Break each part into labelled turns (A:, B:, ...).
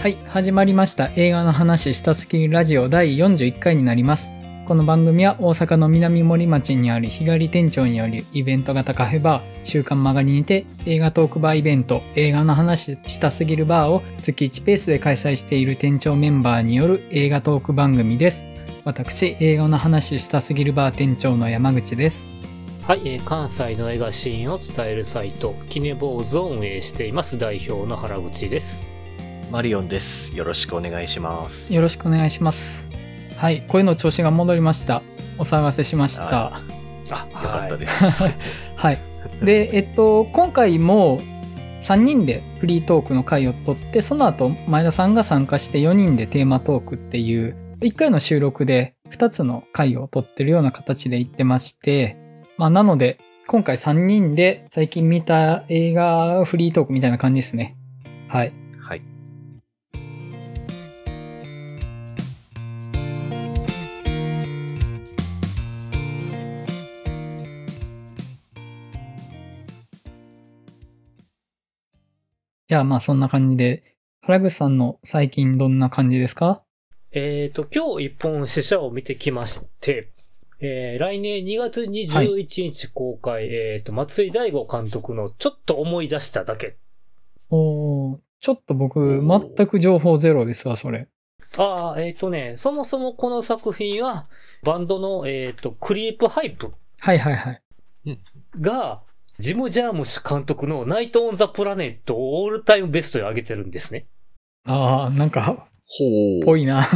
A: はい、始まりました映画の話したすぎるラジオ第41回になります。この番組は大阪の南森町にある日帰り店長によるイベント型カフェバー週刊曲がりにて映画トークバーイベント映画の話したすぎるバーを月1ペースで開催している店長メンバーによる映画トーク番組です。私、映画の話したすぎるバー店長の山口です。
B: はい、関西の映画シーンを伝えるサイト、キネボーズを運営しています代表の原口です。
C: マリオンです。よろしくお願いします。
A: よろしくお願いします。はい、声の調子が戻りました。お騒がせしました。
C: は
B: あ、
C: よかったです。
A: はい。で、えっと、今回も3人でフリートークの回を取って、その後、前田さんが参加して4人でテーマトークっていう、1回の収録で2つの回を取ってるような形で言ってまして、まあ、なので、今回3人で最近見た映画フリートークみたいな感じですね。はい。じゃあまあそんな感じで、原口さんの最近どんな感じですか？
B: えっ、と、今日一本試写を見てきまして、えー来年2月21日公開、えっ、と、松井大吾監督のちょっと思い出しただけ。
A: おーちょっと僕、全く情報ゼロですわ、それ。
B: ああ、えっ、とね、そもそもこの作品は、バンドの、えっ、と、クリープハイプ
A: はいはいはい。
B: が、ジム・ジャームシュ監督のナイト・オン・ザ・プラネットをオールタイムベストに上げてるんですね。
A: ああ、なんか、
C: ほう
A: ぽいな。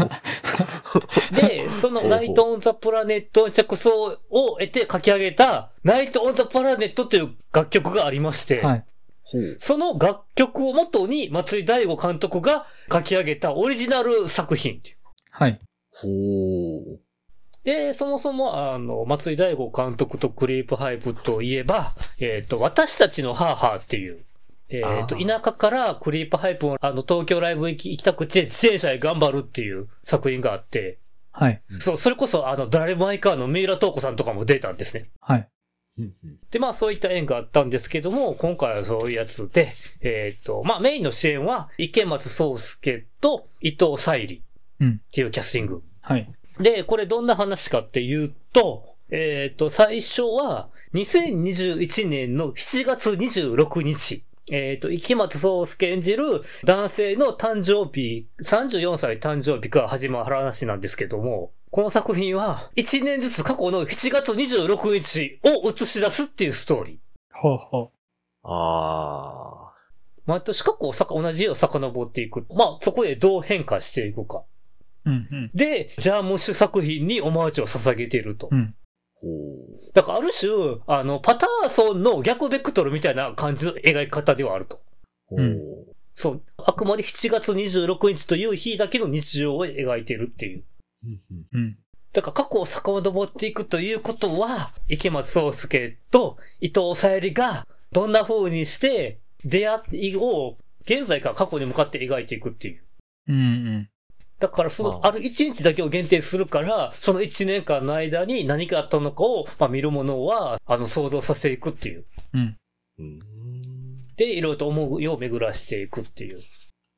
B: で、そのナイト・オン・ザ・プラネットの着想を得て書き上げた、ナイト・オン・ザ・プラネットという楽曲がありまして、
A: はい。
B: その楽曲をもとに松井大吾監督が書き上げたオリジナル作品。
A: はい。
C: ほう。
B: で、そもそも、あの、松井大吾監督とクリープハイプといえば、えっ、と、私たちのハーハーっていう、えっ、
C: ー
B: 田舎からクリープハイプを、あの、東京ライブ行き行きたくて、自転車へ頑張るっていう作品があって、
A: はい。
B: そう、それこそ、あの、ドライブ・マイ・カーの三浦透子さんとかも出たんですね。
A: はい。
C: うんうん
B: で、まあそういった縁があったんですけども、今回はそういうやつで、えっ、と、まあメインの主演は、池松壮介と伊藤沙莉
A: うん
B: っていうキャスティング。
A: はい。
B: で、これどんな話かっていうと、えっ、と、最初は、2021年の7月26日、えっ、と、池松壮介演じる男性の誕生日、34歳誕生日から始まる話なんですけども、この作品は、1年ずつ過去の7月26日を映し出すっていうストーリー。
A: ほうほ
C: あ
B: 毎年過去をさか同じ絵を遡っていく。まあ、そこでどう変化していくか。
A: う。うんうん。
B: で、ジャームッシュ作品にオマージュを捧げていると。
A: うん。
B: だからある種、あの、パターソンの逆ベクトルみたいな感じの描き方ではあると。
C: う。ほ
A: うん
C: う。
B: そう。あくまで7月26日という日だけの日常を描いているっていう。
C: うんうん
A: うん。
B: だから過去を遡っていくということは、池松壮介と伊藤沙莉がどんな風にして出会いを現在から過去に向かって描いていくっていう。
A: うんうん。
B: だからその、
C: あ
B: ある一日だけを限定するから、その一年間の間に何があったのかを、まあ見るものは、あの、想像させていくっていう。
A: うん。
C: うん。
B: で、いろいろと思うよう巡らしていくっていう。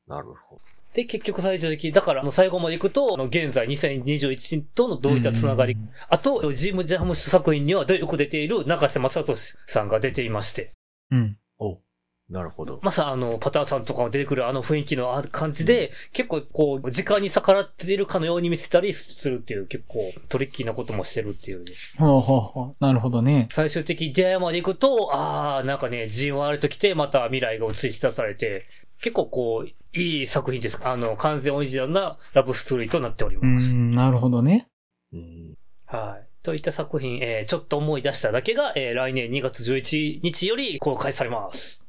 C: なるほど。
B: で、結局最終的に、だから、あの、最後まで行くと、あの、現在2021とのどういったつながり、
A: うん
B: あと、ジム・ジャームス作品にはよく出ている中瀬正俊さんが出ていまして、
A: うん。
C: おなるほど。
B: まさあの、パターさんとかも出てくるあの雰囲気のある感じで、結構こう、時間に逆らっているかのように見せたりするっていう、結構トリッキーなこともしてるっていうね。
A: ほうほうほう。なるほどね。
B: 最終的に出会いまで行くと、ああ、なんかね、じんわりと来て、また未来が映し出されて、結構こう、いい作品です。あの、完全オリジナルなラブストーリーとなっており
A: う
B: ます。
A: ん、なるほどね。
C: うん。
B: はい。といった作品、えーちょっと思い出しただけが、えー来年2月11日より公開されます。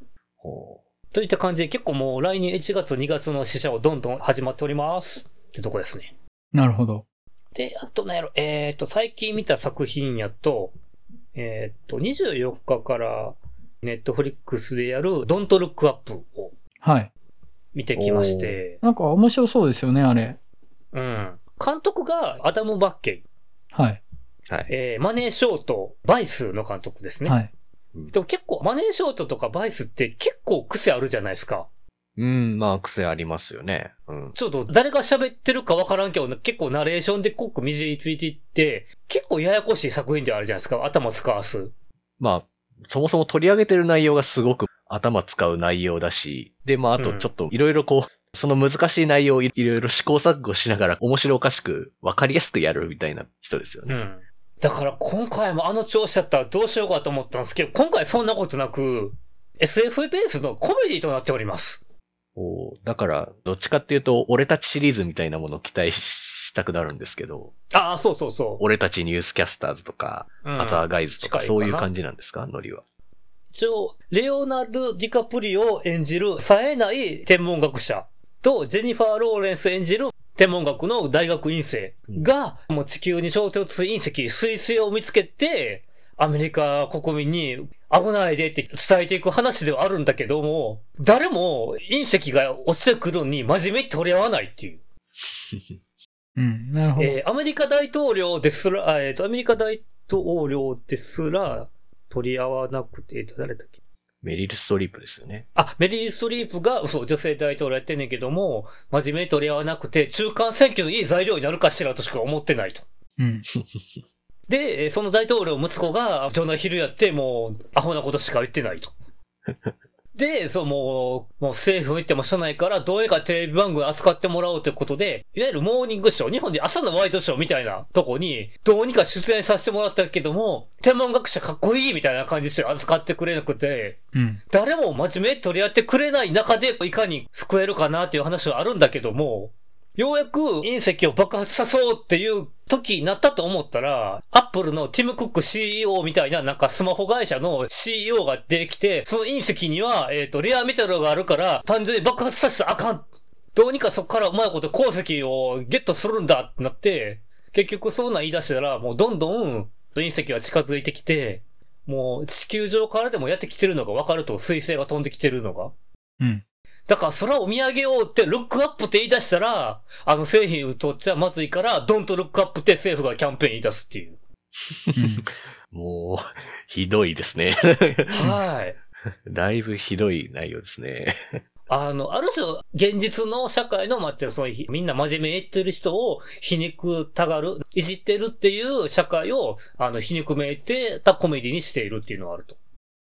C: ほ
B: といった感じで結構もう来年1月2月の試写をどんどん始まっております。ってとこですね。
A: なるほど。
B: で、あとなんやろ、えっ、と、最近見た作品やと、えっ、と、24日からネットフリックスでやるドントルックアップを
A: はい。
B: 見てきまして、
A: なんか面白そうですよね、あれ。
B: うん。監督がアダム・バッケイ、
A: はい。
C: う。はい。
B: えーマネーショート、バイスの監督ですね。
A: はい。
B: でも結構、マネーショートとかバイスって結構癖あるじゃないですか。
C: うん、まあ、癖ありますよね。うん。
B: ちょっと誰が喋ってるかわからんけど、結構ナレーションで濃く導いていって、結構ややこしい作品ではあるじゃないですか。頭使わす。
C: まあ、そもそも取り上げてる内容がすごく頭使う内容だし、で、まあ、あとちょっといろいろこう、その難しい内容をいろいろ試行錯誤しながら面白おかしくわかりやすくやるみたいな人ですよね。
B: うん。だから今回もあの調子だったらどうしようかと思ったんですけど、今回そんなことなく、SF ベースのコメディとなっております。
C: おーだから、どっちかっていうと、俺たちシリーズみたいなものを期待したくなるんですけど、
B: ああ、そうそうそう。
C: 俺たちニュースキャスターズとか、
B: うん
C: アザーガイズとか、そういう感じなんですか？ノリは。
B: 一応、レオナルド・ディカプリオを演じる冴えない天文学者と、ジェニファー・ローレンス演じる天文学の大学院生が、もう地球に衝突する隕石、水星を見つけて、アメリカ国民に危ないでって伝えていく話ではあるんだけども、誰も隕石が落ちてくるのに真面目に取り合わないっていう。
A: うん、なるほど。
B: えーアメリカ大統領ですら、あえっ、と、アメリカ大統領ですら取り合わなくて、誰だっけ？
C: メリル・ストリープですよね。
B: あ、メリー・ストリープが、そう、女性大統領やってんねんけども、真面目に取り合わなくて、中間選挙のいい材料になるかしらとしか思ってないと。
A: うん。
B: で、えーその大統領息子が、ジョナヒルやって、もう、アホなことしか言ってないと。で、そう、もう、もう政府行っても社内からどうにかテレビ番組扱ってもらおうということで、いわゆるモーニングショー、日本で朝のワイドショーみたいなとこに、どうにか出演させてもらったけども、天文学者かっこいいみたいな感じで扱ってくれなくて、
A: うん。
B: 誰も真面目に取り合ってくれない中で、いかに救えるかなっていう話はあるんだけども、ようやく隕石を爆発さそうっていう時になったと思ったら、アップルのティム・クック CEO みたいななんかスマホ会社の CEO が出てきて、その隕石には、えっ、と、レアメタルがあるから、単純に爆発させたらあかん。どうにかそこからうまいこと鉱石をゲットするんだってなって、結局そんな言い出したら、もうどんどん隕石が近づいてきて、もう地球上からでもやってきてるのが分かると、彗星が飛んできてるのが。
A: うん。
B: だから空を見上げようって、ルックアップって言い出したら、あの製品売っとっちゃまずいから、ドンとルックアップって政府がキャンペーン言い出すっていう。
A: うん
C: もう、ひどいですね。
B: はい。
C: だいぶひどい内容ですね。
B: あの、ある種、現実の社会の、まあ、その、みんな真面目に言ってる人を皮肉たがる、いじってるっていう社会を、あの、皮肉めいてたコメディにしているっていうのがあると。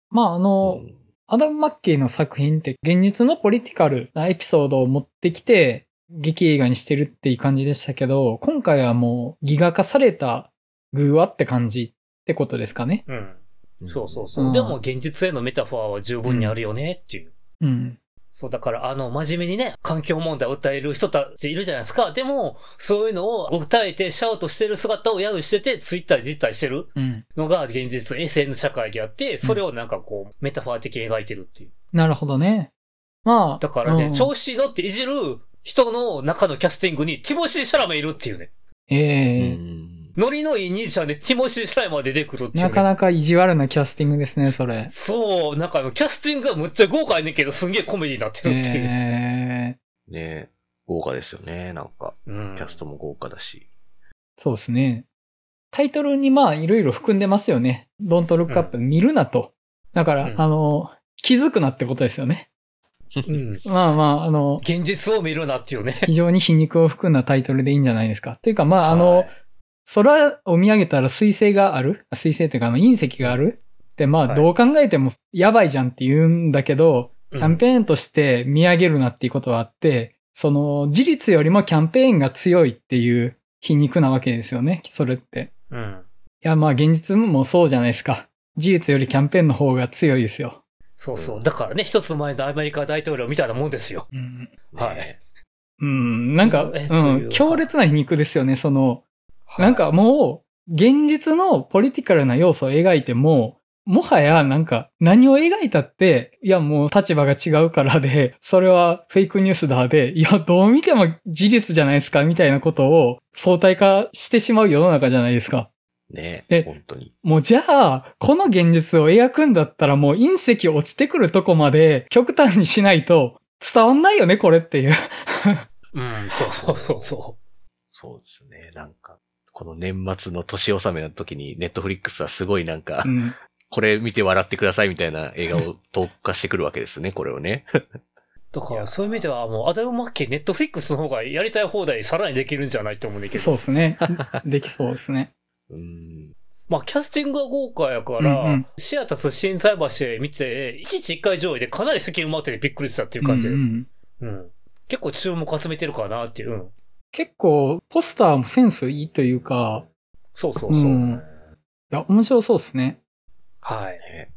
A: まあ、あの、
C: うん
A: アダム・マッケイの作品って現実のポリティカルなエピソードを持ってきて劇映画にしてるっていう感じでしたけど、今回はもうギガ化された偶話って感じってことですかね。
B: うん。そうそうそう。
A: うん
B: でも、現実へのメタファーは十分にあるよねっていう。
A: うん。
B: そう、だから、あの、真面目にね、環境問題を訴える人たちいるじゃないですか。でも、そういうのを訴えて、シャウトしてる姿を揶揄してて、ツイッターで実態してる
A: うん。
B: のが現実、SN 社会であって、それをなんかこう、メタファー的に描いてるっていう。
A: なるほどね。まあ。
B: だからね、
A: うん
B: 調子に乗っていじる人の中のキャスティングに、ティモシー・シャラメいるっていうね。
A: ええ
C: うん
B: ノリのいい兄ちゃんでティモシー・シャラメが出てくるっていう、ね。
A: なかなか意地悪なキャスティングですね、それ。
B: そう、なんかあのキャスティングがむっちゃ豪華やねんけど、すんげえコメディになってるっていう。
A: ええ
C: ね豪華ですよね。なんか、
B: うん
C: キャストも豪華だし。
A: そうですね。タイトルにまあいろいろ含んでますよね。Don't look up、見るなと。だから、
B: うん
A: あの、気づくなってことですよね。
B: うん。
A: まあまあ、あの、
B: 現実を見るなっていうね。
A: 非常に皮肉を含んだタイトルでいいんじゃないですか。っていうか、まあ、あの、
B: はい
A: 空を見上げたら水星がある？あ水星っていうか、あの隕石がある？って、まあ、
B: はい
A: どう考えてもやばいじゃんって言うんだけど、キャンペーンとして見上げるなっていうことはあって、その、事実よりもキャンペーンが強いっていう皮肉なわけですよね、それって。
B: うん。
A: いや、まあ、現実もそうじゃないですか。事実よりキャンペーンの方が強いですよ。
B: そうそう。だからね、一つ前のアメリカ大統領みたいなもんですよ。
A: うん。
B: はい
C: ね
A: うん、なんか、
B: え
A: うん、強烈な皮肉ですよね、その、なんかもう、現実のポリティカルな要素を描いても、もはやなんか何を描いたって、いやもう立場が違うからで、それはフェイクニュースだで、いやどう見ても事実じゃないですかみたいなことを相対化してしまう世の中じゃないですか。
C: ね
A: え
C: 本当に。
A: もうじゃあ、この現実を描くんだったらもう隕石落ちてくるとこまで極端にしないと伝わんないよね、これっていう。
B: うん、そうそうそうそ
C: そうですね。なんか、この年末の年納めの時に、 Netflix はすごいなんか、
A: うん。
C: これ見て笑ってくださいみたいな映画を投下してくるわけですね、これをね。
B: う。だから、そういう意味では、もう、アダム・マッケイ、 Netflix の方がやりたい放題さらにできるんじゃないと思うんだけど。
A: そうですね。できそうですね。
C: うん。
B: まあ、キャスティングが豪華やから、
A: うんうん
B: シアタス心斎橋へ見て、一日一回上映でかなり席埋まっててびっくりしたっていう感じで。
A: う
B: うん
A: んうん
B: 結構注目集めてるかなっていう。うん
A: 結構、ポスターもセンスいいというか、
B: そうそうそう。
A: うんいや、面白そうですね。
B: はい。
C: ね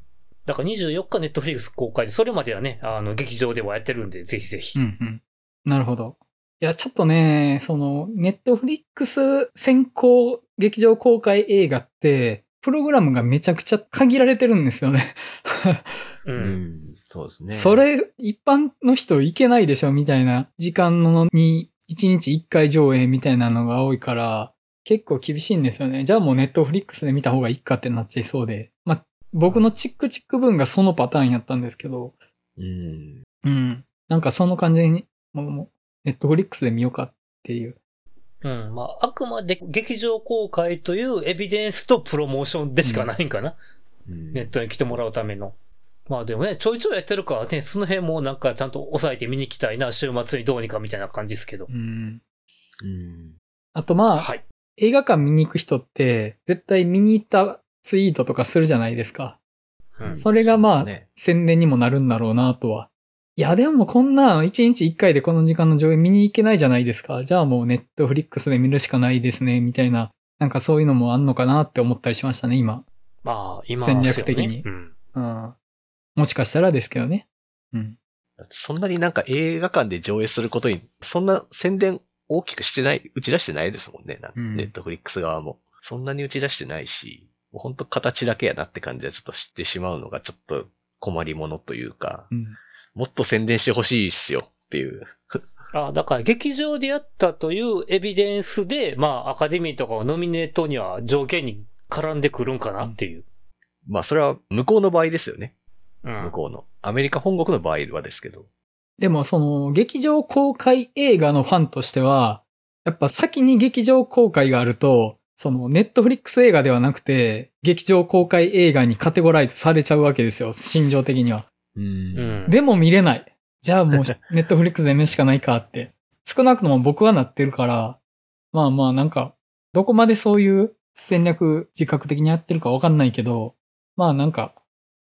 B: だから24日ネットフリックス公開で、それまではね、あの、劇場ではやってるんで、ぜひぜひ。
A: うんうん。なるほど。いや、ちょっとね、その、ネットフリックス先行劇場公開映画って、プログラムがめちゃくちゃ限られてるんですよね。
B: う。
C: うんん。そうですね。
A: それ、一般の人いけないでしょみたいな時間のに、1日1回上映みたいなのが多いから、結構厳しいんですよね。じゃあもうネットフリックスで見た方がいいかってなっちゃいそうで。まあ、僕のチックチック分がそのパターンやったんですけど、
C: うん。
A: うん。なんかその感じに、もう、ネットフリックスで見ようかっていう。
B: うん。まあ、あくまで劇場公開というエビデンスとプロモーションでしかないんかな。
C: うん
B: ネットに来てもらうための。まあでもね、ちょいちょいやってるからね、その辺もなんかちゃんと抑えて見に行きたいな、週末にどうにかみたいな感じですけど。
A: うん。
C: うん。
A: あとまあ、
B: はい。
A: 映画館見に行く人って、絶対見に行ったツイートとかするじゃないですか。
B: うん
A: それがまあ、
C: ね
A: 宣伝にもなるんだろうなとは。いや、でもこんな1日1回でこの時間の上映見に行けないじゃないですか。じゃあもうネットフリックスで見るしかないですね、みたいな。なんかそういうのもあんのかなって思ったりしましたね、今。
B: まあ、今
A: 戦略的に
B: うん。
A: うん。もしかしたらですけどね。うん。
C: そんなになんか映画館で上映することに、そんな宣伝大きくしてない、打ち出してないですもんね。なんか
A: うん
C: ネットフリックス側も。そんなに打ち出してないし、もうほんと形だけやなって感じはちょっと知ってしまうのがちょっと困りものというか、
A: うん。
C: もっと宣伝してほしいっすよっていう。
B: あだから劇場でやったというエビデンスで、まあ、アカデミーとかをノミネートには条件に絡んでくるんかなっていう。
C: まあそれは向こうの場合ですよね。
B: うん。
C: 向こうの。アメリカ本国の場合はですけど。
A: でもその劇場公開映画のファンとしては、やっぱ先に劇場公開があると、そのネットフリックス映画ではなくて、劇場公開映画にカテゴライズされちゃうわけですよ、心情的には。
C: う。
B: うんん。
A: でも見れない。じゃあもう ネットフリックスで見るしかないかって。少なくとも僕はなってるから、まあまあなんか、どこまでそういう戦略自覚的にやってるかわかんないけど、まあなんか、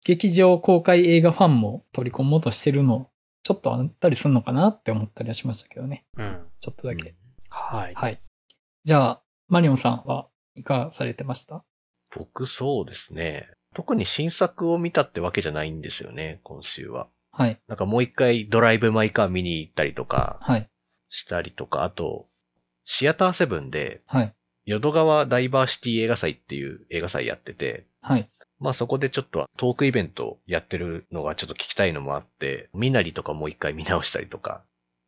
A: 劇場公開映画ファンも取り込もうとしてるの、ちょっとあったりするのかなって思ったりはしましたけどね。
B: うん。
A: ちょっとだけ。
B: はい。
A: はい。じゃあ、マリオンさんはいかがされてました？
C: 僕そうですね。特に新作を見たってわけじゃないんですよね、今週は。
A: はい。
C: なんかもう一回ドライブ・マイ・カー見に行ったりとか
A: はい。
C: したりとか、あと、シアターセブンで、
A: はい。
C: 淀川ダイバーシティ映画祭っていう映画祭やってて、
A: はい。
C: まあそこでちょっとトークイベントやってるのがちょっと聞きたいのもあって、みなりとかもう一回見直したりとか、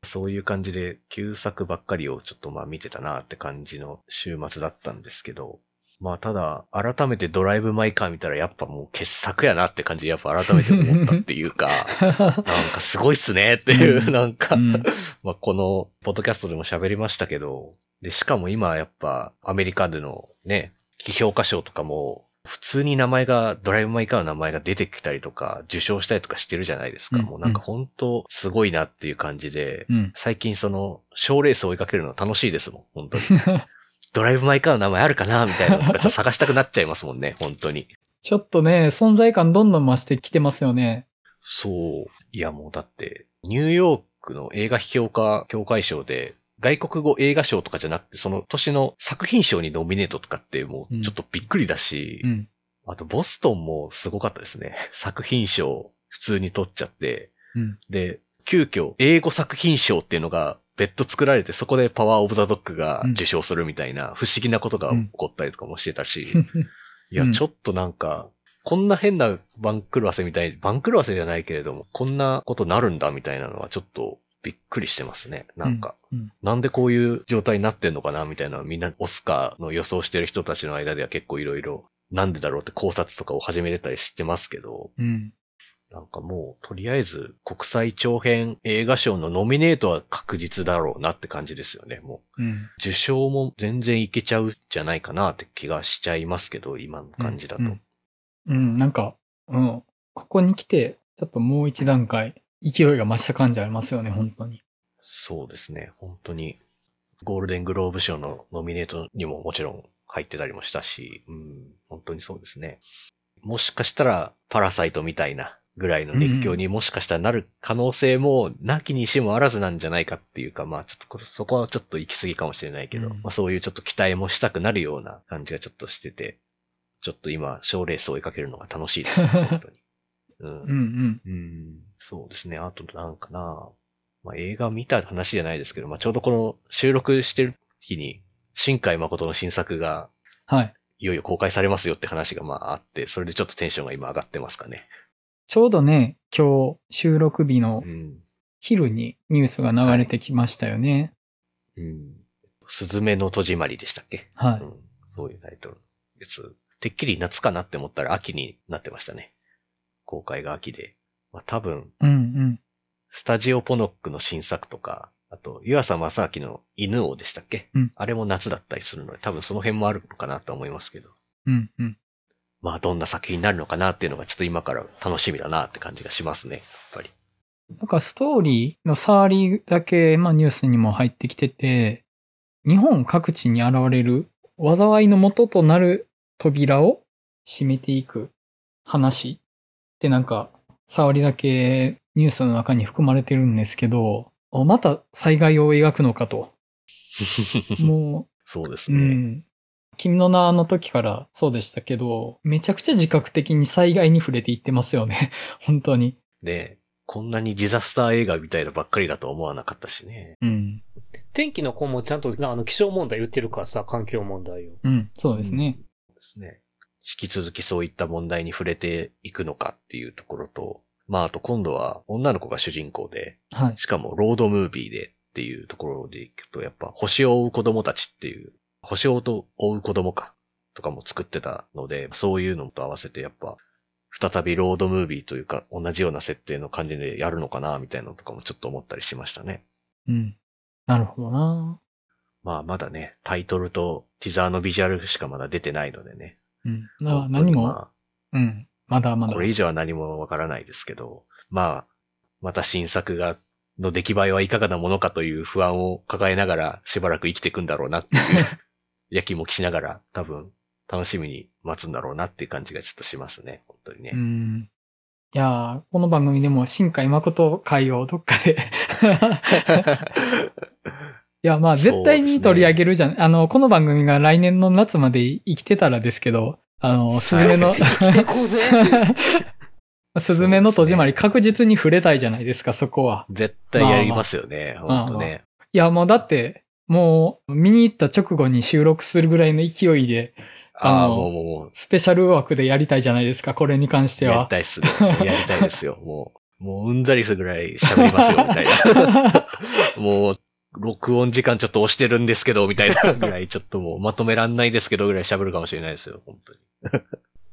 C: そういう感じで旧作ばっかりをちょっとまあ見てたなって感じの週末だったんですけど、まあただ改めてドライブ・マイ・カー見たらやっぱもう傑作やなって感じでやっぱ改めて思ったっていうか、なんかすごいっすねっていう、
A: うん。
C: なんか、
A: うん。
C: まあこのポッドキャストでも喋りましたけど、で、しかも今やっぱアメリカでのね、批評家賞とかも、普通に名前が、ドライブ・マイ・カーの名前が出てきたりとか、受賞したりとかしてるじゃないですか。
A: うん
C: もうなんか本当すごいなっていう感じで、
A: うん。
C: 最近その、賞レースを追いかけるの楽しいですもん、本当に。ドライブ・マイ・カーの名前あるかなみたいなのとかちょっと探したくなっちゃいますもんね、本当に。
A: ちょっとね、存在感どんどん増してきてますよね。
C: そう。いやもうだって、ニューヨークの映画批評家協会賞で、外国語映画賞とかじゃなくて、その年の作品賞にノミネートとかってもうちょっとびっくりだし、
A: うん。
C: あとボストンもすごかったですね。作品賞普通に取っちゃって、
A: うん。
C: で、急遽英語作品賞っていうのが別途作られて、そこでパワーオブザドッグが受賞するみたいな不思議なことが起こったりとかもしてたし、いや
A: う、ん
C: ちょっとなんか、こんな変な番狂わせみたい、番狂わせじゃないけれども、こんなことなるんだみたいなのはちょっとびっくりしてますね。なんか、
A: うん。
C: なんでこういう状態になってんのかなみたいなみんなオスカーの予想してる人たちの間では結構いろいろなんでだろうって考察とかを始めてたりしてますけど、
A: うん。
C: なんかもうとりあえず国際長編映画賞のノミネートは確実だろうなって感じですよね。もう
A: うん。
C: 受賞も全然いけちゃうんじゃないかなって気がしちゃいますけど、今の感じだと。
A: うん。うん、なんか、うん。ここに来て、ちょっともう一段階勢いが増した感じありますよね、本当に。
C: そうですね。本当に、ゴールデングローブ賞のノミネートにももちろん入ってたりもしたし、うん、本当にそうですね。もしかしたら、パラサイトみたいなぐらいの熱狂にもしかしたらなる可能性も、なきにしもあらずなんじゃないかっていうか、まあちょっとそこはちょっと行き過ぎかもしれないけど、
A: うん
C: まあそういうちょっと期待もしたくなるような感じがちょっとしてて、ちょっと今、賞レースを追いかけるのが楽しいです、本当に。うん
A: うんうん。
C: うん、そうですね。あとなんかな、まあ、映画見た話じゃないですけど、まあ、ちょうどこの収録してる日に、新海誠の新作が
A: はい。
C: いよいよ公開されますよって話がまああって、それでちょっとテンションが今上がってますかね。
A: ちょうどね、今日収録日の
C: うん。
A: 昼にニュースが流れてきましたよね。
C: うん。すずめの戸締まりでしたっけ、
A: はい。
C: うん。そういうタイトルです。てっきり夏かなって思ったら秋になってましたね。公開が秋で。まあ多分、
A: うんうん。
C: スタジオポノックの新作とか、あと、湯浅正明の犬王でしたっけ、
A: うん
C: あれも夏だったりするので、多分その辺もあるのかなと思いますけど。
A: うんうん。
C: まあ、どんな作品になるのかなっていうのがちょっと今から楽しみだなって感じがしますね、やっぱり。
A: なんかストーリーの触りだけ、まあニュースにも入ってきてて、日本各地に現れる災いの元となる扉を閉めていく話ってなんか触りだけニュースの中に含まれてるんですけど、おまた災害を描くのかと。もう、う
C: そうですね。
A: ん。君の名の時からそうでしたけど、めちゃくちゃ自覚的に災害に触れていってますよね。本当に。
C: で、こんなにディザスター映画みたいなばっかりだとは思わなかったしね。
A: うん。
B: 天気の子もちゃんとあの気象問題言ってるからさ、環境問題を。
A: うん。そうですね。
C: そうですね。引き続きそういった問題に触れていくのかっていうところと、まあ、あと今度は女の子が主人公で、
A: はい。
C: しかもロードムービーでっていうところでいくと、やっぱ星を追う子供たちっていう、星を追う子供か、とかも作ってたので、そういうのと合わせてやっぱ、再びロードムービーというか、同じような設定の感じでやるのかな、みたいなのとかもちょっと思ったりしましたね。
A: うん。なるほどな。
C: まあまだね、タイトルとティザーのビジュアルしかまだ出てないのでね。
A: うん。な何も、
C: ま
A: うん。まだま
C: あ、
A: だ
C: こ。れ以上は何もわからないですけど、まあ、また新作が、の出来栄えはいかがなものかという不安を抱えながらしばらく生きていくんだろうなっていう、やきもきしながら多分楽しみに待つんだろうなっていう感じがちょっとしますね、本当にね。
A: うん。いやーこの番組でも新海誠会をどっかでいや、まあ絶対に取り上げるじゃん。あの、この番組が来年の夏まで生きてたらですけど、あの、スズメの、スズメの戸締まり確実に触れたいじゃないですか、そこは。
C: 絶対やりますよね、
A: まあまあ
C: 本当ね。
A: いや、もうだって、もう見に行った直後に収録するぐらいの勢いで、
C: ああ、
A: あの
C: もうもう
A: スペシャル枠でやりたいじゃないですか、これに関して
C: やり
A: は。
C: たいっすね。やりたいですよ。もう、もううんざりするぐらい喋りますよ、みたいな。もう、録音時間ちょっと押してるんですけど、みたいなぐらい、ちょっともうまとめらんないですけど、ぐらい喋るかもしれないですよ、本当に。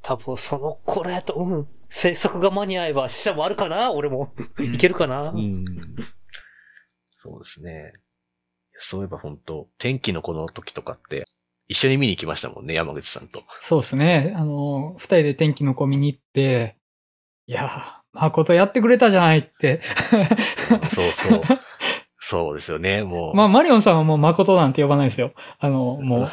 B: 多分その頃やと、うん。制作が間に合えば死者もあるかな俺も。
A: うん
B: いけるかな、
C: うん。そうですね。そういえば本当天気のこの時とかって、一緒に見に行きましたもんね、山口さんと。
A: そうですね。あの、二人で天気の子見に行って、いやー、誠やってくれたじゃないって。
C: そうそう。そうですよね、もう。
A: まあ、マリオンさんはもう誠なんて呼ばないですよ。あの、も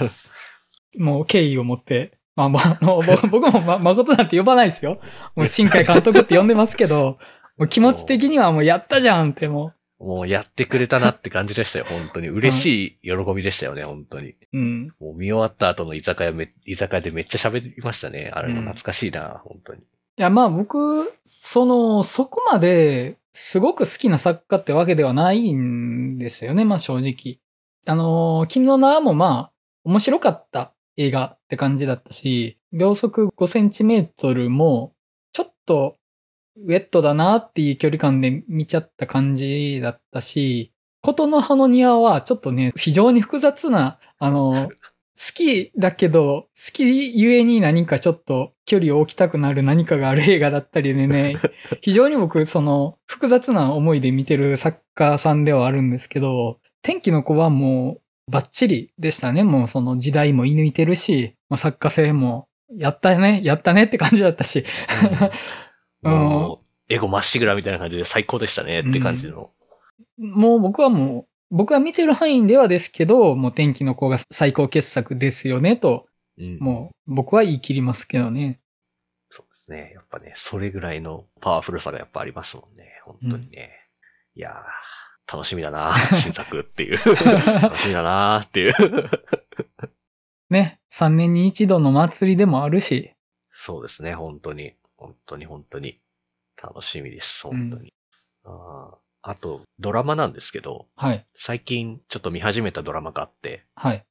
A: う、もう敬意を持って。まあ、まあ、あの僕僕も、ま、誠なんて呼ばないですよ。もう新海監督って呼んでますけど、もう気持ち的にはもうやったじゃんっても
C: もうやってくれたなって感じでしたよ、本当に。嬉しい喜びでしたよね、本当に。
A: う、うん。
C: もう見終わった後の居酒屋め、居酒屋でめっちゃ喋りましたね。あれも懐かしいな、本当に。
A: いや、まあ僕、その、そこまで、すごく好きな作家ってわけではないんですよね、まあ正直。あの、君の名もまあ、面白かった映画って感じだったし、秒速5センチメートルも、ちょっと、ウェットだなっていう距離感で見ちゃった感じだったし、ことの葉の庭はちょっとね、非常に複雑な、あの、好きだけど、好きゆえに何かちょっと距離を置きたくなる何かがある映画だったりでね、非常に僕、その、複雑な思いで見てる作家さんではあるんですけど、天気の子はもう、バッチリでしたね。もうその時代も射抜いてるし、まあ、作家性も、やったね、やったねって感じだったし。うん
C: もエゴまっしぐらみたいな感じで最高でしたねって感じの。
A: もう僕はもう、僕が見てる範囲ではですけど、もう天気の子が最高傑作ですよねと、
C: うん、
A: もう僕は言い切りますけどね。
C: そうですね。やっぱね、それぐらいのパワフルさがやっぱありますもんね。本当にね。いやー、楽しみだな 新作っていう。楽しみだなっていう。
A: ね、3年に一度の祭りでもあるし。
C: そうですね、本当に。本当に本当に。楽しみです、本当に。うん、ああと、ドラマなんですけど、
A: はい。
C: 最近ちょっと見始めたドラマがあって、
A: はい。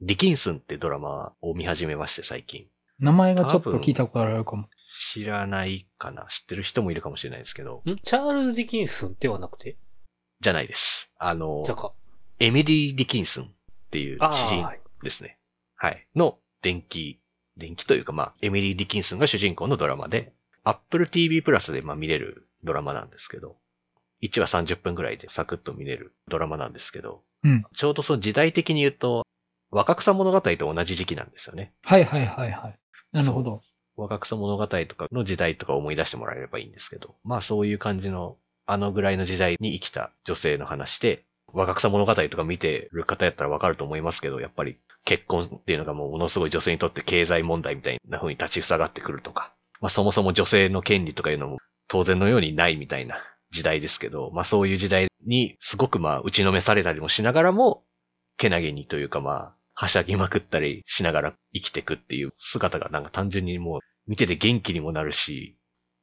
C: ディキンスンってドラマを見始めまして、最近。
A: 名前がちょっと聞いたことあるかも。
C: 知らないかな知ってる人もいるかもしれないですけど、
B: ん？チャールズ・ディキンスンではなくて？
C: じゃないです。あの
B: じゃ、か。
C: エミリー・ディキンスンっていう
B: あ
C: 詩人
B: あ、はい
C: ですね。はい。の伝記、伝記というかまあ、エミリー・ディキンスンが主人公のドラマで、Apple TV プラスでまあ見れるドラマなんですけど、1話30分くらいでサクッと見れるドラマなんですけど、
A: うん
C: ちょうどその時代的に言うと、若草物語と同じ時期なんですよね。
A: はいはいはいはい。なるほど。
C: 若草物語とかの時代とか思い出してもらえればいいんですけど、まあそういう感じの、あのぐらいの時代に生きた女性の話で、若草物語とか見てる方やったらわかると思いますけど、やっぱり結婚っていうのがもうものすごい女性にとって経済問題みたいな風に立ち塞がってくるとか、まあそもそも女性の権利とかいうのも当然のようにないみたいな時代ですけど、まあそういう時代にすごくまあ打ちのめされたりもしながらも、けなげにというかまあ、はしゃぎまくったりしながら生きてくっていう姿がなんか単純にもう見てて元気にもなるし、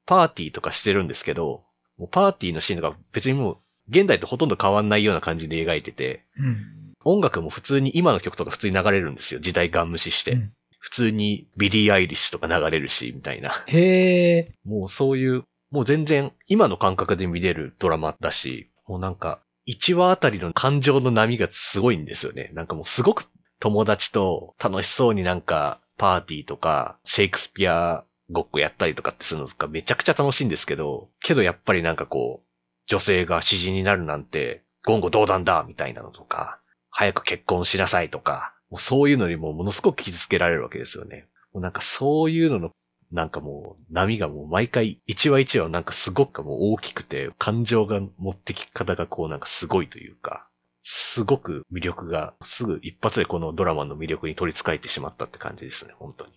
C: パーティーとかしてるんですけど、もうパーティーのシーンとか別にもう現代とほとんど変わんないような感じで描いてて、
A: うん。
C: 音楽も普通に今の曲とか普通に流れるんですよ。時代ガン無視して。
A: うん
C: 普通にビリー・アイリッシュとか流れるし、みたいな。
A: へえ。
C: もうそういう、もう全然今の感覚で見れるドラマだし、もうなんか1話あたりの感情の波がすごいんですよね。なんかもうすごく友達と楽しそうになんかパーティーとかシェイクスピアごっこやったりとかってするのとかめちゃくちゃ楽しいんですけど、けどやっぱりなんかこう、女性が詩人になるなんて言語道断だみたいなのとか、早く結婚しなさいとか、もうそういうのにもものすごく傷つけられるわけですよね。もうなんかそういうののなんかもう波がもう毎回一話一話なんかすごくもう大きくて感情が持ってき方がこうなんかすごいというか、すごく魅力がすぐ一発でこのドラマの魅力に取り憑かれてしまったって感じですね、本当に。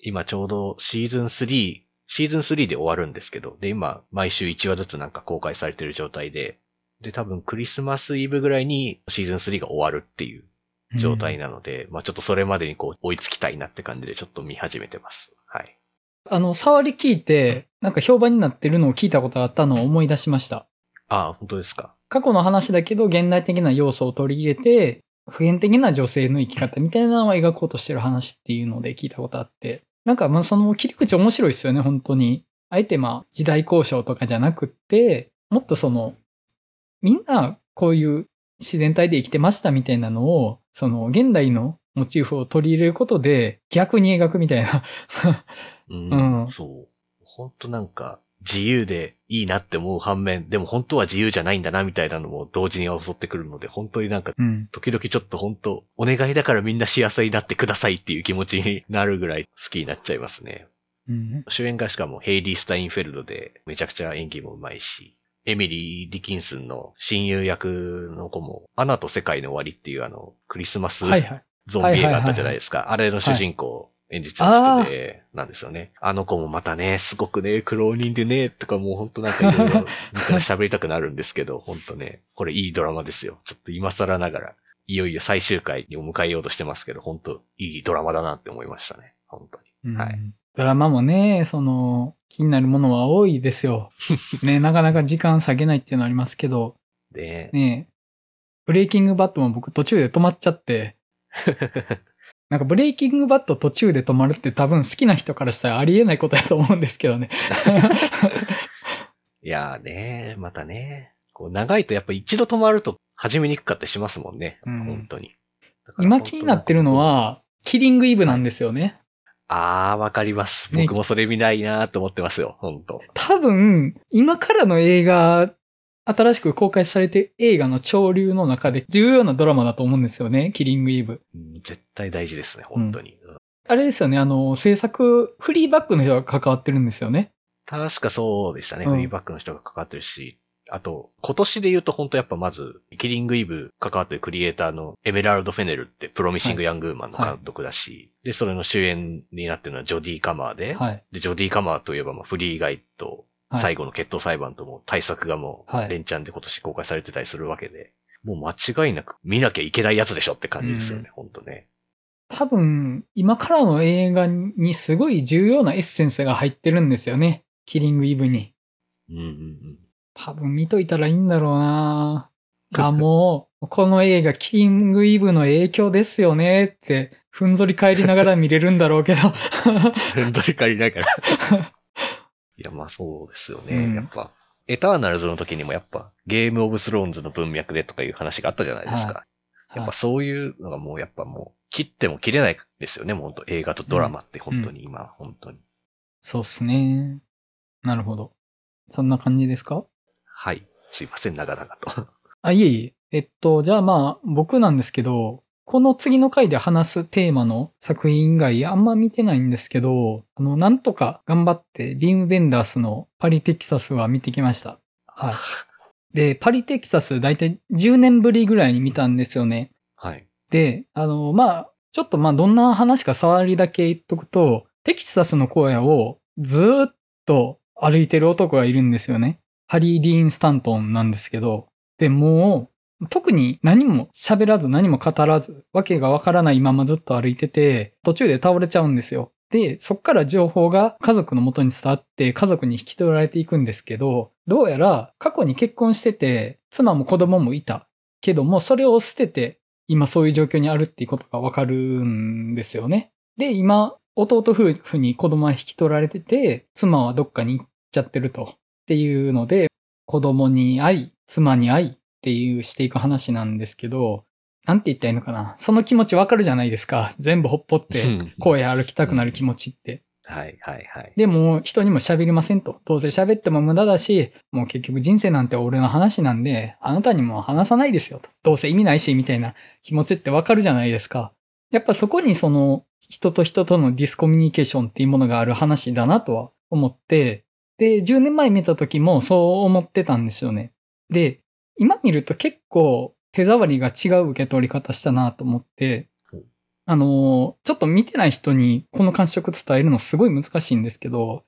C: 今ちょうどシーズン3、シーズン3で終わるんですけど、で今毎週1話ずつなんか公開されてる状態で、で多分クリスマスイブぐらいにシーズン3が終わるっていう状態なので、まあちょっとそれまでにこう追いつきたいなって感じでちょっと見始めてます。はい。
A: あの、触り聞いて、なんか評判になってるのを聞いたことがあったのを思い出しました。
C: ああ、本当ですか？
A: 過去の話だけど、現代的な要素を取り入れて、普遍的な女性の生き方みたいなのを描こうとしてる話っていうので聞いたことあって。なんかまあその切り口面白いですよね、本当に。あえてまあ時代交渉とかじゃなくって、もっとその、みんなこういう自然体で生きてましたみたいなのを、その現代のモチーフを取り入れることで逆に描くみたいな。
C: うん、
A: うん
C: そう。本当なんか、自由でいいなって思う反面、でも本当は自由じゃないんだなみたいなのも同時に襲ってくるので、本当になんか、
A: うん。
C: 時々ちょっと本当、お願いだからみんな幸せになってくださいっていう気持ちになるぐらい好きになっちゃいますね。
A: うん。
C: 主演がしかもヘイリー・スタインフェルドで、めちゃくちゃ演技もうまいし、エミリー・ディキンスンの親友役の子も、アナと世界の終わりっていうあの、クリスマス。ゾンビ映画あったじゃないですか。あれの主人公を演じてた人で、なんですよね。あの子もまたね、すごくね、苦労人でね、とかもうほんとなんかいろいろ見たら喋りたくなるんですけど、ほんとね、これいいドラマですよ。ちょっと今更ながら、いよいよ最終回に迎えようとしてますけど、ほんといいドラマだなって思いましたね。本当に。
A: うん
C: はい
A: ドラマもね、その、気になるものは多いですよ。ね、なかなか時間下げないっていうのはありますけど、
C: で、
A: ね、ブレイキングバットも僕途中で止まっちゃって、なんかブレイキングバット途中で止まるって多分好きな人からしたらありえないことだと思うんですけどね。
C: いやーね、またね、こう長いとやっぱ一度止まると始めにくかったりしますもんね。
A: うん
C: 本当に。
A: 今気になってるの、は、キリングイブなんですよね。
C: あー、わかります。
A: ね
C: 僕もそれ見ないなーと思ってますよ。本当
A: 多分、今からの映画、新しく公開されてる映画の潮流の中で重要なドラマだと思うんですよね、キリングイブ。
C: うん絶対大事ですね、本当に。うん
A: あれですよね、あの、制作、フリーバックの人が関わってるんですよね。
C: 確かそうでしたね。
A: うん
C: フリーバックの人が関わってるし。あと、今年で言うと本当やっぱまず、キリングイブ関わってるクリエイターのエメラルド・フェネルってプロミシング・ヤングーマンの監督だし、で、それの主演になってるのはジョディ・カマーで、
A: はい。
C: で、ジョディ・カマーといえばまあフリーガイと
A: はい
C: 最後の決闘裁判とも対策がもう
A: はい
C: 連チャンで今年公開されてたりするわけで、もう間違いなく見なきゃいけないやつでしょって感じですよね、本当ね。
A: 多分、今からの映画にすごい重要なエッセンスが入ってるんですよね。キリングイブに。
C: うんうんうん。
A: 多分見といたらいいんだろうな あ、もう、この映画、キリングイブの影響ですよねって、ふんぞり返りながら見れるんだろうけど。
C: ふんどり返りながら。いや、まあそうですよね。
A: うん
C: やっぱ、エターナルズの時にもやっぱ、ゲームオブスローンズの文脈でとかいう話があったじゃないですか。やっぱそういうのがもうやっぱもう、切っても切れないですよね、もう本当映画とドラマって本当に今、本当に。
A: そうっすね。なるほど。そんな感じですか？
C: はい。すいません、長々と。
A: あ、いえいえ。えっと、じゃあまあ、僕なんですけど、この次の回で話すテーマの作品以外あんま見てないんですけど、あの、なんとか頑張ってビームベンダースのパリテキサスは見てきました。はい。で、パリテキサスだいたい10年ぶりぐらいに見たんですよね。
C: はい。
A: で、あの、まあ、ちょっとまあ、どんな話か触りだけ言っとくと、テキサスの荒野をずーっと歩いてる男がいるんですよね。ハリー・ディーン・スタントンなんですけど、で、もう、特に何も喋らず何も語らず、わけがわからないままずっと歩いてて、途中で倒れちゃうんですよ。で、そっから情報が家族の元に伝わって家族に引き取られていくんですけど、どうやら過去に結婚してて、妻も子供もいた。けども、それを捨てて、今そういう状況にあるっていうことがわかるんですよね。で、今、弟夫婦に子供は引き取られてて、妻はどっかに行っちゃってると。っていうので、子供に会い、妻に会いっていうしていく話なんですけど、なんて言ったらいいのかな。その気持ちわかるじゃないですか。全部ほっぽって、声歩きたくなる気持ちって。
C: はい、はい、はい。
A: でも、人にも喋りませんと。どうせ喋っても無駄だし、もう結局人生なんて俺の話なんで、あなたにも話さないですよと。どうせ意味ないし、みたいな気持ちってわかるじゃないですか。やっぱそこにその、人と人とのディスコミュニケーションっていうものがある話だなとは思って、で、10年前見た時もそう思ってたんですよね。で、今見ると結構手触りが違う受け取り方したなと思って、あのーちょっと見てない人にこの感触伝えるのすごい難しいんですけど、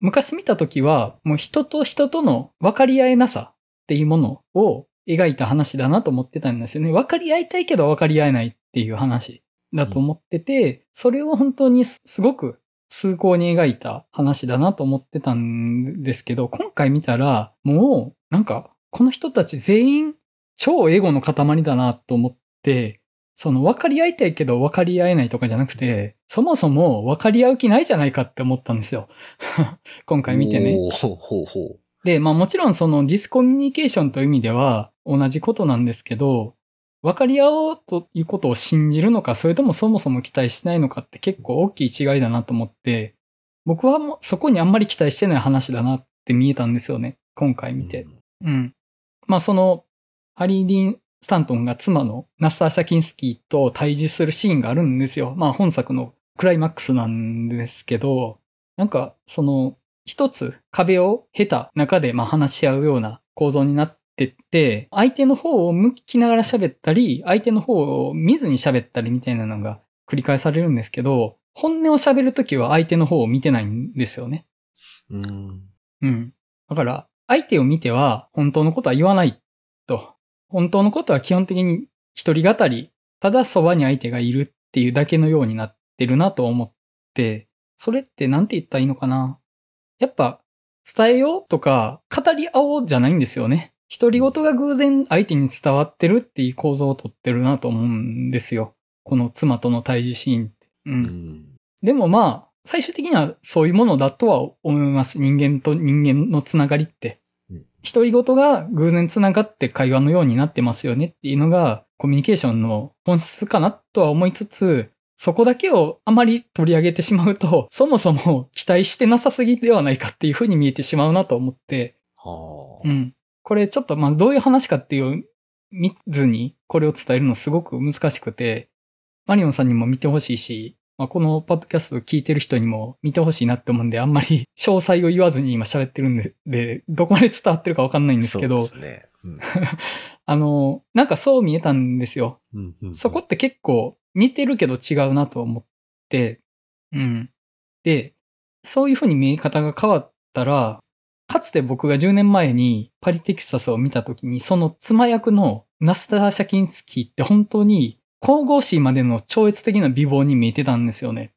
A: 昔見た時はもう人と人との分かり合えなさっていうものを描いた話だなと思ってたんですよね。分かり合いたいけど分かり合えないっていう話だと思ってて、それを本当にすごく崇高に描いた話だなと思ってたんですけど、今回見たらもうなんかこの人たち全員超エゴの塊だなと思って、その分かり合いたいけど分かり合えないとかじゃなくて、そもそも分かり合う気ないじゃないかって思ったんですよ。今回見てね。で、まあもちろんそのディスコミュニケーションという意味では同じことなんですけど、分かり合おうということを信じるのか、それともそもそも期待しないのかって結構大きい違いだなと思って、僕はもうそこにあんまり期待してない話だなって見えたんですよね。今回見て。うん。まあその、ハリー・ディーン・スタントンが妻のナッサー・シャキンスキーと対峙するシーンがあるんですよ。まあ本作のクライマックスなんですけど、なんかその一つ壁を経た中でまあ話し合うような構造になってって、相手の方を向きながら喋ったり、相手の方を見ずに喋ったりみたいなのが繰り返されるんですけど、本音を喋るときは相手の方を見てないんですよね。
C: うん。
A: うん。だから、相手を見ては本当のことは言わないと。本当のことは基本的に一人語り、ただそばに相手がいるっていうだけのようになってるなと思って、それってなんて言ったらいいのかな。やっぱ、伝えようとか、語り合おうじゃないんですよね。独り言が偶然相手に伝わってるっていう構造をとってるなと思うんですよ。この妻との対峙シーンって。う。
C: うんん。
A: でもまあ、最終的にはそういうものだとは思います。人間と人間のつながりって
C: うん。
A: 独り言が偶然つながって会話のようになってますよねっていうのがコミュニケーションの本質かなとは思いつつ、そこだけをあまり取り上げてしまうと、そもそも期待してなさすぎではないかっていうふうに見えてしまうなと思って、
C: はあ。
A: うん。これちょっとまあどういう話かっていう見ずにこれを伝えるのすごく難しくて、マリオンさんにも見てほしいし、まあ、このポッドキャストを聞いてる人にも見てほしいなって思うんで、あんまり 詳細を言わずに今喋ってるんで、でどこまで伝わってるかわかんないんですけど、
C: ね。うん
A: あの、なんかそう見えたんですよ。
C: うんうん
A: そこって結構似てるけど違うなと思って、うん。で、そういう風に見え方が変わったら、かつて僕が10年前にパリテキサスを見た時に、その妻役のナスター・シャキンスキーって本当に神々しいまでの超越的な美貌に見えてたんですよね。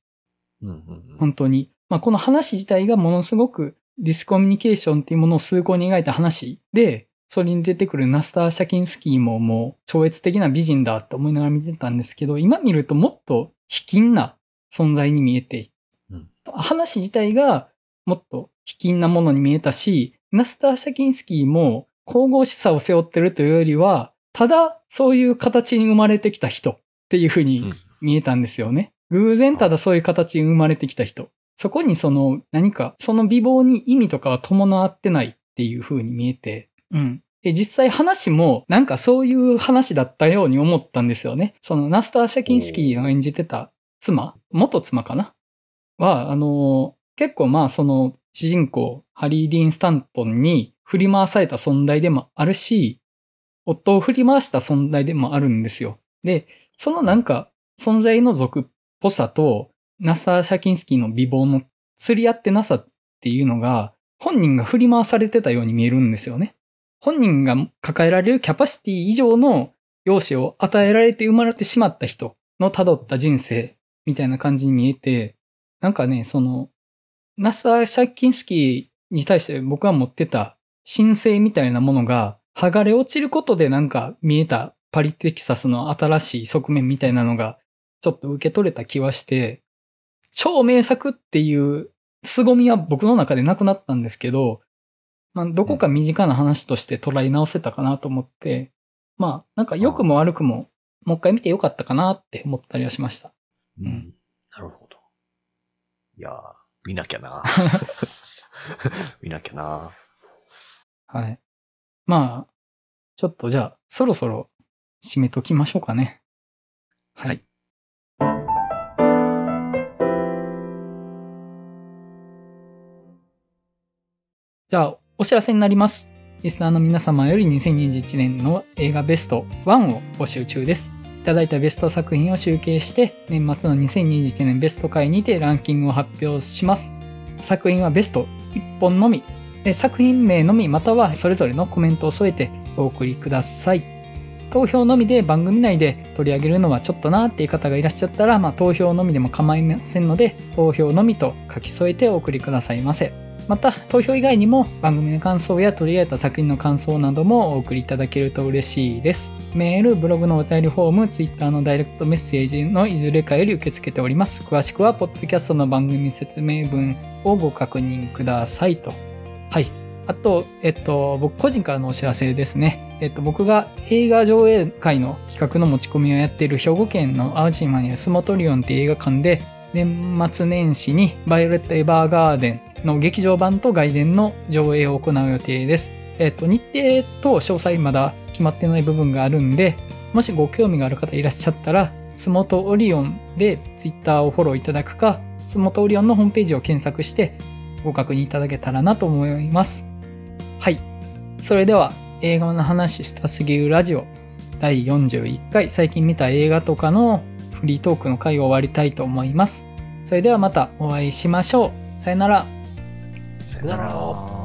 C: うんうんうん
A: 本当に。まあ、この話自体がものすごくディスコミュニケーションっていうものを崇高に描いた話で、それに出てくるナスター・シャキンスキーももう超越的な美人だって思いながら見てたんですけど、今見るともっと卑近な存在に見えて、
C: うん
A: 話自体がもっと卑近なものに見えたし、ナスター・シャキンスキーも神々しさを背負ってるというよりは、ただそういう形に生まれてきた人っていうふうに
C: うん
A: 見えたんですよね。偶然ただそういう形に生まれてきた人。そこにその何か、その美貌に意味とかは伴ってないっていう風に見えて、うん。で、実際話もなんかそういう話だったように思ったんですよね。そのナスター・シャキンスキーが演じてた妻、元妻かな？は、あの、結構まあその主人公、ハリー・ディーン・スタントンに振り回された存在でもあるし、夫を振り回した存在でもあるんですよ。で、そのなんか存在の属っぽさと、ナスター・シャキンスキーの美貌の釣り合ってなさっていうのが、本人が振り回されてたように見えるんですよね。本人が抱えられるキャパシティ以上の容姿を与えられて生まれてしまった人の辿った人生みたいな感じに見えて、なんかね、その、ナスター・シャキンスキーに対して僕が持ってた神聖みたいなものが剥がれ落ちることでなんか見えたパリテキサスの新しい側面みたいなのがちょっと受け取れた気はして、超名作っていう凄みは僕の中でなくなったんですけど、まあ、どこか身近な話として捉え直せたかなと思って、まあ、なんか良くも悪くも、もう一回見てよかったかなって思ったりはしました。
C: うんなるほど。いやー、見なきゃな。見なきゃな。
A: はい。まあ、ちょっとじゃあ、そろそろ締めときましょうかね。はい。じゃあ、お知らせになります。リスナーの皆様より2021年の映画ベスト1を募集中です。いただいたベスト作品を集計して、年末の2021年ベスト回にてランキングを発表します。作品はベスト1本のみで作品名のみまたはそれぞれのコメントを添えてお送りください。投票のみで番組内で取り上げるのはちょっとなっていう方がいらっしゃったら、まあ、投票のみでも構いませんので投票のみと書き添えてお送りくださいませ。また投票以外にも番組の感想や取り上げた作品の感想などもお送りいただけると嬉しいです。メール、ブログのお便りフォーム、ツイッターのダイレクトメッセージのいずれかより受け付けております。詳しくは、ポッドキャストの番組説明文をご確認くださいと。はい。あと、えっと、僕個人からのお知らせですね。えっと、僕が映画上映会の企画の持ち込みをやっている兵庫県の淡路島にあるスモトリオンっていう映画館で、年末年始にバイオレット・エヴァーガーデンの劇場版と外伝の上映を行う予定です。えっと、日程と詳細まだ決まってない部分があるんで、もしご興味がある方いらっしゃったら、スモトオリオンで Twitter をフォローいただくか、スモトオリオンのホームページを検索してご確認いただけたらなと思います。はい。それでは、映画の話したすぎるラジオ第41回、最近見た映画とかのフリートークの回を終わりたいと思います。それではまたお会いしましょう。さよなら。
C: さよなら。